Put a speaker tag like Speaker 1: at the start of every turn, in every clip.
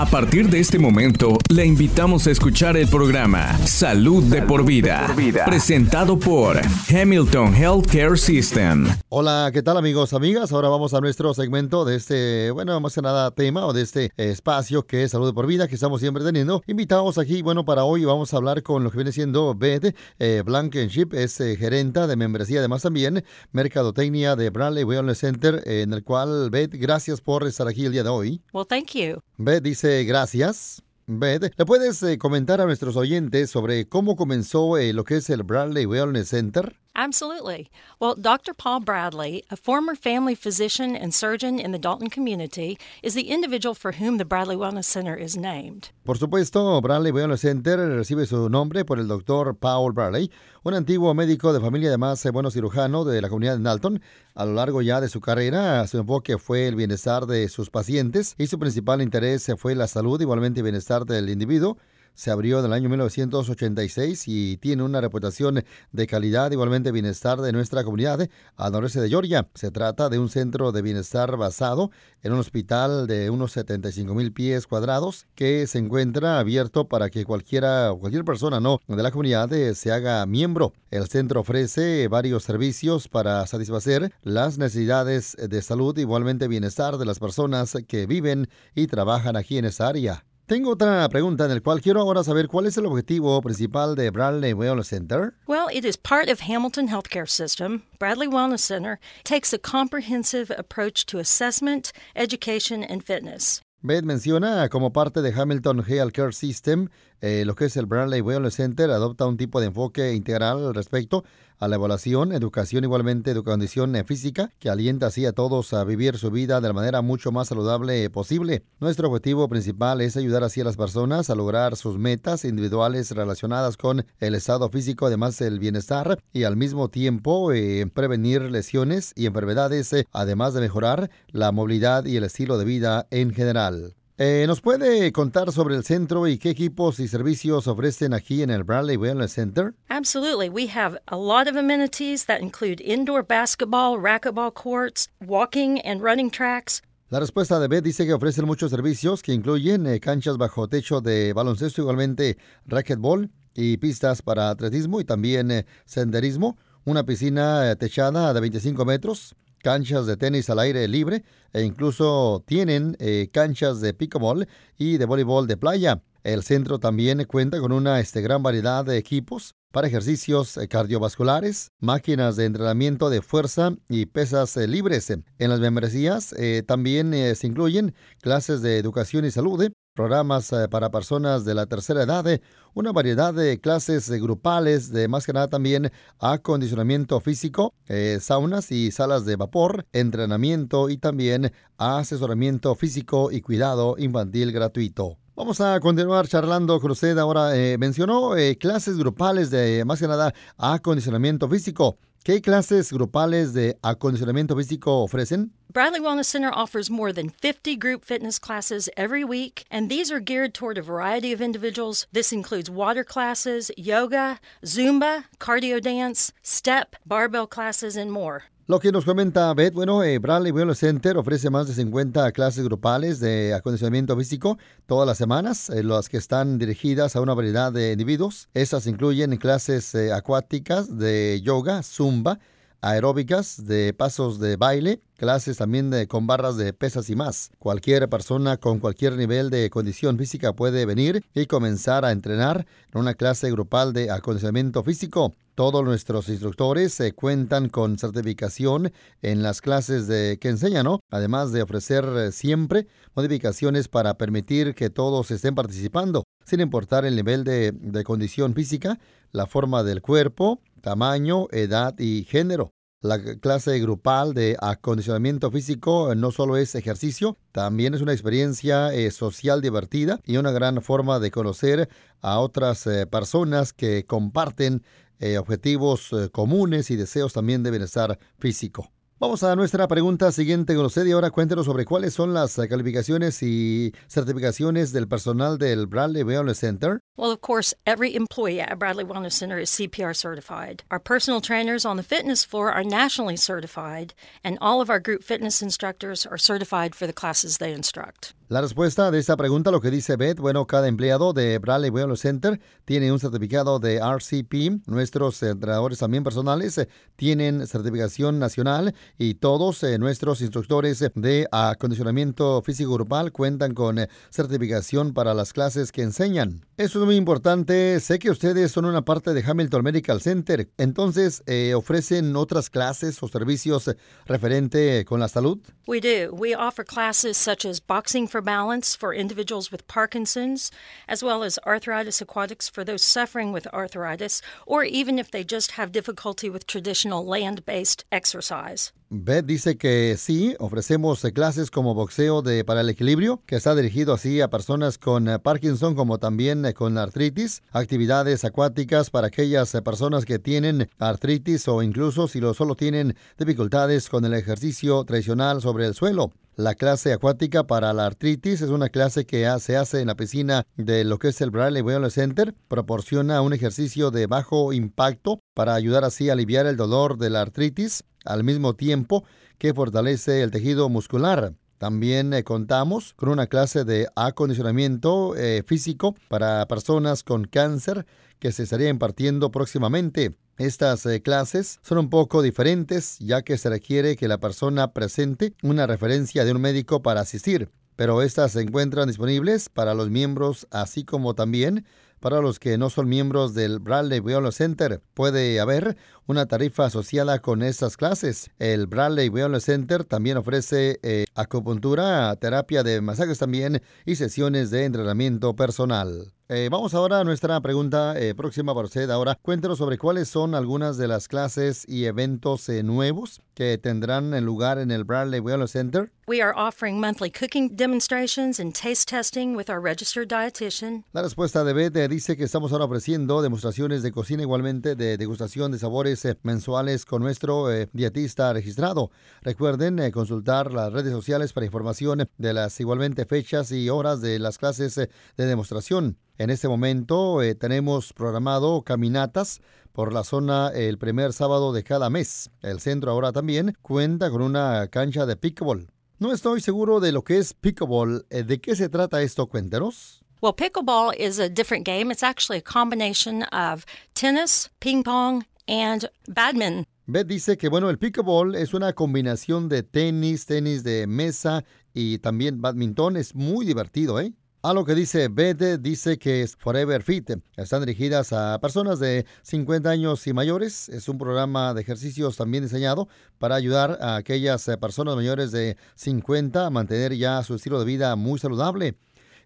Speaker 1: A partir de este momento, le invitamos a escuchar el programa Salud, de, por vida, presentado por Hamilton Healthcare System.
Speaker 2: Hola, ¿qué tal amigos, amigas? Ahora vamos a nuestro segmento de este, bueno, más que nada tema o de este espacio que es Salud de por vida que estamos siempre teniendo. Invitados aquí, bueno, para hoy vamos a hablar con lo que viene siendo Beth eh, Blankenship, es eh, gerenta de membresía, además también mercadotecnia de Bradley Wellness Center, en el cual Beth, gracias por estar aquí el día de hoy.
Speaker 3: Well, thank you.
Speaker 2: Beth dice gracias. ¿le puedes eh, comentar a nuestros oyentes sobre cómo comenzó eh, lo que es el Bradley Wellness Center?
Speaker 3: Absolutely. Well, Dr. Paul Bradley, a former family physician and surgeon in the Dalton community, is the individual for whom the Bradley Wellness Center is named.
Speaker 2: Por supuesto, Bradley Wellness Center recibe su nombre por el doctor Paul Bradley, un antiguo médico de familia, además eh, bueno cirujano de la comunidad de Dalton. A lo largo ya de su carrera, su enfoque fue el bienestar de sus pacientes y su principal interés fue la salud, igualmente bienestar del individuo se abrió en el año 1986 y tiene una reputación de calidad, igualmente bienestar de nuestra comunidad al noreste de Georgia. Se trata de un centro de bienestar basado en un hospital de unos 75 mil pies cuadrados que se encuentra abierto para que cualquiera cualquier persona no de la comunidad eh, se haga miembro. El centro ofrece varios servicios para satisfacer las necesidades de salud, igualmente bienestar de las personas que viven y trabajan aquí en esa área. Tengo otra pregunta en la cual quiero ahora saber cuál es el objetivo principal de Bradley Wellness Center.
Speaker 3: Well, it is part of Hamilton Healthcare System. Bradley Wellness Center takes a comprehensive approach to assessment, education, and fitness.
Speaker 2: Beth menciona como parte de Hamilton Healthcare System, eh, lo que es el Bradley Wellness Center adopta un tipo de enfoque integral al respecto a la evaluación, educación igualmente de condición eh, física, que alienta así a todos a vivir su vida de la manera mucho más saludable posible. Nuestro objetivo principal es ayudar así a las personas a lograr sus metas individuales relacionadas con el estado físico, además el bienestar, y al mismo tiempo eh, prevenir lesiones y enfermedades, eh, además de mejorar la movilidad y el estilo de vida en general. Eh, ¿Nos puede contar sobre el centro y qué equipos y servicios ofrecen aquí en el Bradley Wellness Center?
Speaker 3: Absolutely. We have a lot of amenities that include indoor basketball, racquetball courts, walking and running tracks.
Speaker 2: La respuesta de Beth dice que ofrecen muchos servicios que incluyen eh, canchas bajo techo de baloncesto, igualmente racquetball y pistas para atletismo y también eh, senderismo, una piscina techada de 25 metros, canchas de tenis al aire libre e incluso tienen eh, canchas de pickleball y de voleibol de playa. El centro también cuenta con una este, gran variedad de equipos para ejercicios eh, cardiovasculares, máquinas de entrenamiento de fuerza y pesas eh, libres. En las membresías también se incluyen clases de educación y salud, programas eh, para personas de la tercera edad, eh, una variedad de clases eh, grupales, de más que nada también acondicionamiento físico, saunas y salas de vapor, entrenamiento y también asesoramiento físico y cuidado infantil gratuito. Vamos a continuar charlando con usted. Ahora mencionó clases grupales de más que nada acondicionamiento físico. ¿Qué clases grupales de acondicionamiento físico ofrecen?
Speaker 3: Bradley Wellness Center offers more than 50 group fitness classes every week, and these are geared toward a variety of individuals. This includes water classes, yoga, Zumba, cardio dance, step, barbell classes, and more.
Speaker 2: Lo que nos comenta Beth, bueno, eh, Bradley Wellness Center ofrece más de 50 clases grupales de acondicionamiento físico todas las semanas, eh, las que están dirigidas a una variedad de individuos. Estas incluyen clases eh, acuáticas de yoga, zumba, aeróbicas, de pasos de baile, clases también de, con barras de pesas y más. Cualquier persona con cualquier nivel de condición física puede venir y comenzar a entrenar en una clase grupal de acondicionamiento físico. Todos nuestros instructores se cuentan con certificación en las clases de, que enseñan, además de ofrecer eh, siempre modificaciones para permitir que todos estén participando, sin importar el nivel de, condición física, la forma del cuerpo, tamaño, edad y género. La clase grupal de acondicionamiento físico no solo es ejercicio, también es una experiencia eh, social divertida y una gran forma de conocer a otras eh, personas que comparten eh, objetivos comunes y deseos también de bienestar físico. Vamos a nuestra pregunta siguiente con ahora cuéntenos sobre cuáles son las calificaciones y certificaciones del personal del Bradley Wellness Center.
Speaker 3: Well, of course, every employee at Bradley Wellness Center is CPR certified. Our personal trainers on the fitness floor are nationally certified, and all of our group fitness instructors are certified for the classes they instruct.
Speaker 2: La respuesta de esta pregunta, lo que dice Beth, bueno, cada empleado de Bradley Wellness Center tiene un certificado de RCP. Nuestros entrenadores también personales eh, tienen certificación nacional y todos eh, nuestros instructores de acondicionamiento físico grupal cuentan con eh, certificación para las clases que enseñan. Eso es muy importante. Sé que ustedes son una parte de Hamilton Medical Center. Entonces, ¿ofrecen otras clases o servicios referente con la salud?
Speaker 3: We do. We offer classes such as boxing for balance for individuals with Parkinson's, as well as arthritis aquatics for those suffering with arthritis, or even if they just have difficulty with traditional land based exercise.
Speaker 2: Beth dice que sí, ofrecemos clases como boxeo para el equilibrio, que está dirigido así a personas con eh, Parkinson como también eh, con artritis, actividades acuáticas para aquellas eh, personas que tienen artritis o incluso si lo solo tienen dificultades con el ejercicio tradicional sobre el suelo. La clase acuática para la artritis es una clase que se hace en la piscina de lo que es el Bradley Wellness Center. Proporciona un ejercicio de bajo impacto para ayudar así a aliviar el dolor de la artritis al mismo tiempo que fortalece el tejido muscular. También eh, contamos con una clase de acondicionamiento eh, físico para personas con cáncer que se estaría impartiendo próximamente. Estas eh, clases son un poco diferentes ya que se requiere que la persona presente una referencia de un médico para asistir, pero estas se encuentran disponibles para los miembros así como también para los que no son miembros del Bradley Wellness Center. Puede haber una tarifa asociada con estas clases. El Bradley Wellness Center también ofrece eh, acupuntura, terapia de masajes también y sesiones de entrenamiento personal. Eh, vamos ahora a nuestra pregunta eh, próxima para usted. Ahora, cuéntenos sobre cuáles son algunas de las clases y eventos eh, nuevos que tendrán lugar en el Bradley Wellness Center.
Speaker 3: We are offering monthly cooking demonstrations and taste testing with our registered dietitian.
Speaker 2: La respuesta de Beth dice que estamos ahora ofreciendo demostraciones de cocina igualmente de degustación de sabores mensuales con nuestro dietista registrado. Recuerden consultar las redes sociales para información de las igualmente fechas y horas de las clases de demostración. En este momento eh, tenemos programado caminatas por la zona el primer sábado de cada mes. El centro ahora también cuenta con una cancha de pickleball. No estoy seguro de lo que es pickleball. Eh, ¿De qué se trata esto? Cuéntenos.
Speaker 3: Well, pickleball is a different game. It's actually a combination of tennis, ping pong, and badminton.
Speaker 2: Beth dice que bueno, el pickleball es una combinación de tenis, tenis de mesa y también badminton. Es muy divertido, ¿eh? A lo que dice Bede, dice que es Forever Fit. Están dirigidas a personas de 50 años y mayores. Es un programa de ejercicios también diseñado para ayudar a aquellas eh, personas mayores de 50 a mantener ya su estilo de vida muy saludable.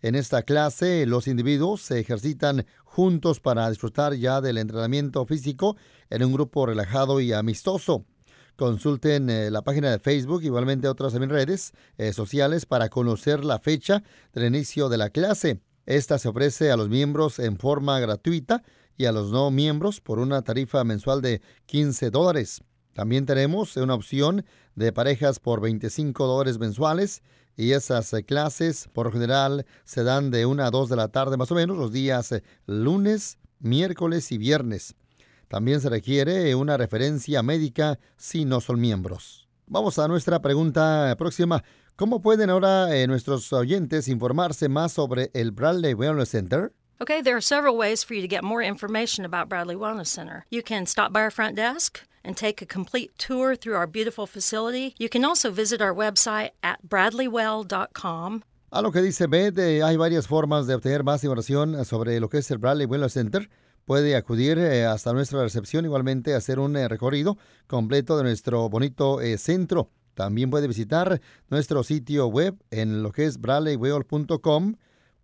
Speaker 2: En esta clase, los individuos se ejercitan juntos para disfrutar ya del entrenamiento físico en un grupo relajado y amistoso. Consulten eh, la página de Facebook, igualmente otras redes eh, sociales para conocer la fecha del inicio de la clase. Esta se ofrece a los miembros en forma gratuita y a los no miembros por una tarifa mensual de 15 dólares. También tenemos una opción de parejas por 25 dólares mensuales y esas eh, clases por general se dan de 1 a 2 de la tarde más o menos los días lunes, miércoles y viernes. También se requiere una referencia médica si no son miembros. Vamos a nuestra pregunta próxima. ¿Cómo pueden ahora eh, nuestros oyentes informarse más sobre el Bradley Wellness Center?
Speaker 3: Okay, there are several ways for you to get more information about Bradley Wellness Center. You can stop by our front desk and take a complete tour through our beautiful facility. You can also visit our website at bradleywell.com.
Speaker 2: A lo que dice Beth, eh, hay varias formas de obtener más información sobre lo que es el Bradley Wellness Center puede acudir eh, hasta nuestra recepción, igualmente hacer un eh, recorrido completo de nuestro bonito eh, centro. También puede visitar nuestro sitio web en lo que es bradleyweol.com.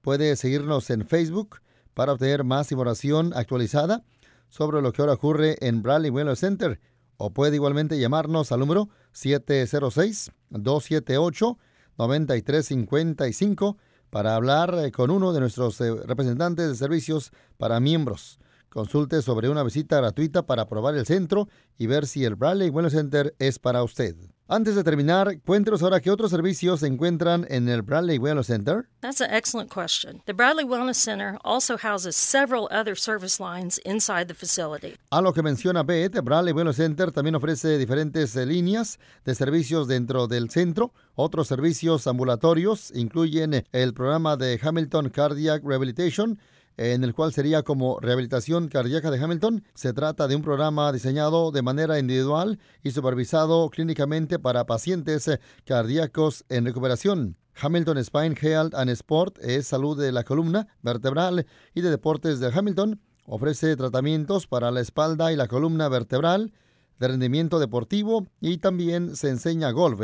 Speaker 2: Puede seguirnos en Facebook para obtener más información actualizada sobre lo que ahora ocurre en Bradley Wellness Center. O puede igualmente llamarnos al número 706-278-9355 para hablar con uno de nuestros representantes de servicios para miembros. Consulte sobre una visita gratuita para probar el centro y ver si el Bradley Wellness Center es para usted. Antes de terminar, cuéntenos ahora qué otros servicios se encuentran en el Bradley Wellness Center.
Speaker 3: That's an excellent question. The Bradley Wellness Center also houses several other service lines inside the facility.
Speaker 2: A lo que menciona Beth, Bradley Wellness Center también ofrece diferentes eh, líneas de servicios dentro del centro. Otros servicios ambulatorios incluyen el programa de Hamilton Cardiac Rehabilitation, en el cual sería como rehabilitación cardíaca de Hamilton. Se trata de un programa diseñado de manera individual y supervisado clínicamente para pacientes eh, cardíacos en recuperación. Hamilton Spine Health and Sport es salud de la columna vertebral y de deportes de Hamilton. Ofrece tratamientos para la espalda y la columna vertebral, de rendimiento deportivo y también se enseña golf.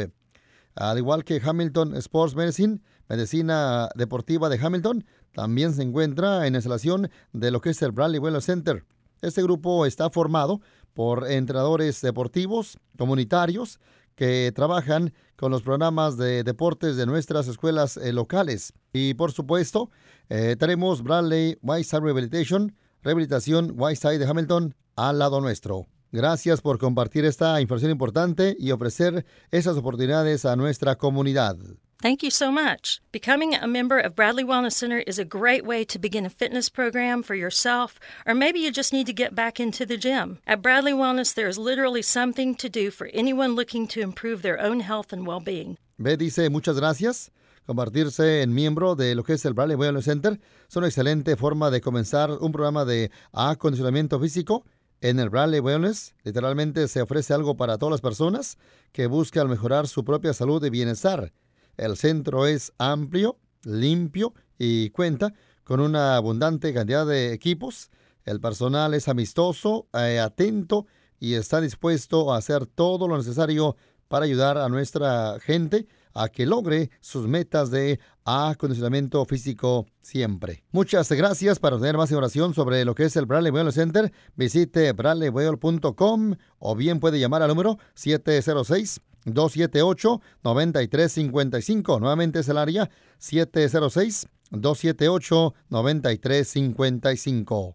Speaker 2: Al igual que Hamilton Sports Medicine, medicina deportiva de Hamilton, también se encuentra en instalación de lo que es el Bradley Wellness Center. Este grupo está formado por entrenadores deportivos comunitarios que trabajan con los programas de deportes de nuestras escuelas eh, locales. Y por supuesto, eh, tenemos Bradley Whiteside Rehabilitation, Rehabilitación Whiteside de Hamilton al lado nuestro. Gracias por compartir esta información importante y ofrecer esas oportunidades a nuestra comunidad.
Speaker 3: Thank you so much. Becoming a member of Bradley Wellness Center is a great way to begin a fitness program for yourself, or maybe you just need to get back into the gym. At Bradley Wellness, there is literally something to do for anyone looking to improve their own health and well being.
Speaker 2: Ve dice muchas gracias. Convertirse en miembro de lo que es el Bradley Wellness Center es una excelente forma de comenzar un programa de acondicionamiento físico. En el Bradley Wellness, literalmente se ofrece algo para todas las personas que buscan mejorar su propia salud y bienestar. El centro es amplio, limpio y cuenta con una abundante cantidad de equipos. El personal es amistoso, eh, atento y está dispuesto a hacer todo lo necesario para ayudar a nuestra gente a que logre sus metas de acondicionamiento físico siempre. Muchas gracias. Para tener más información sobre lo que es el Bradley Wellness Center, visite bradleywell.com o bien puede llamar al número 706 278-9355. Nuevamente es el área 706 278-9355.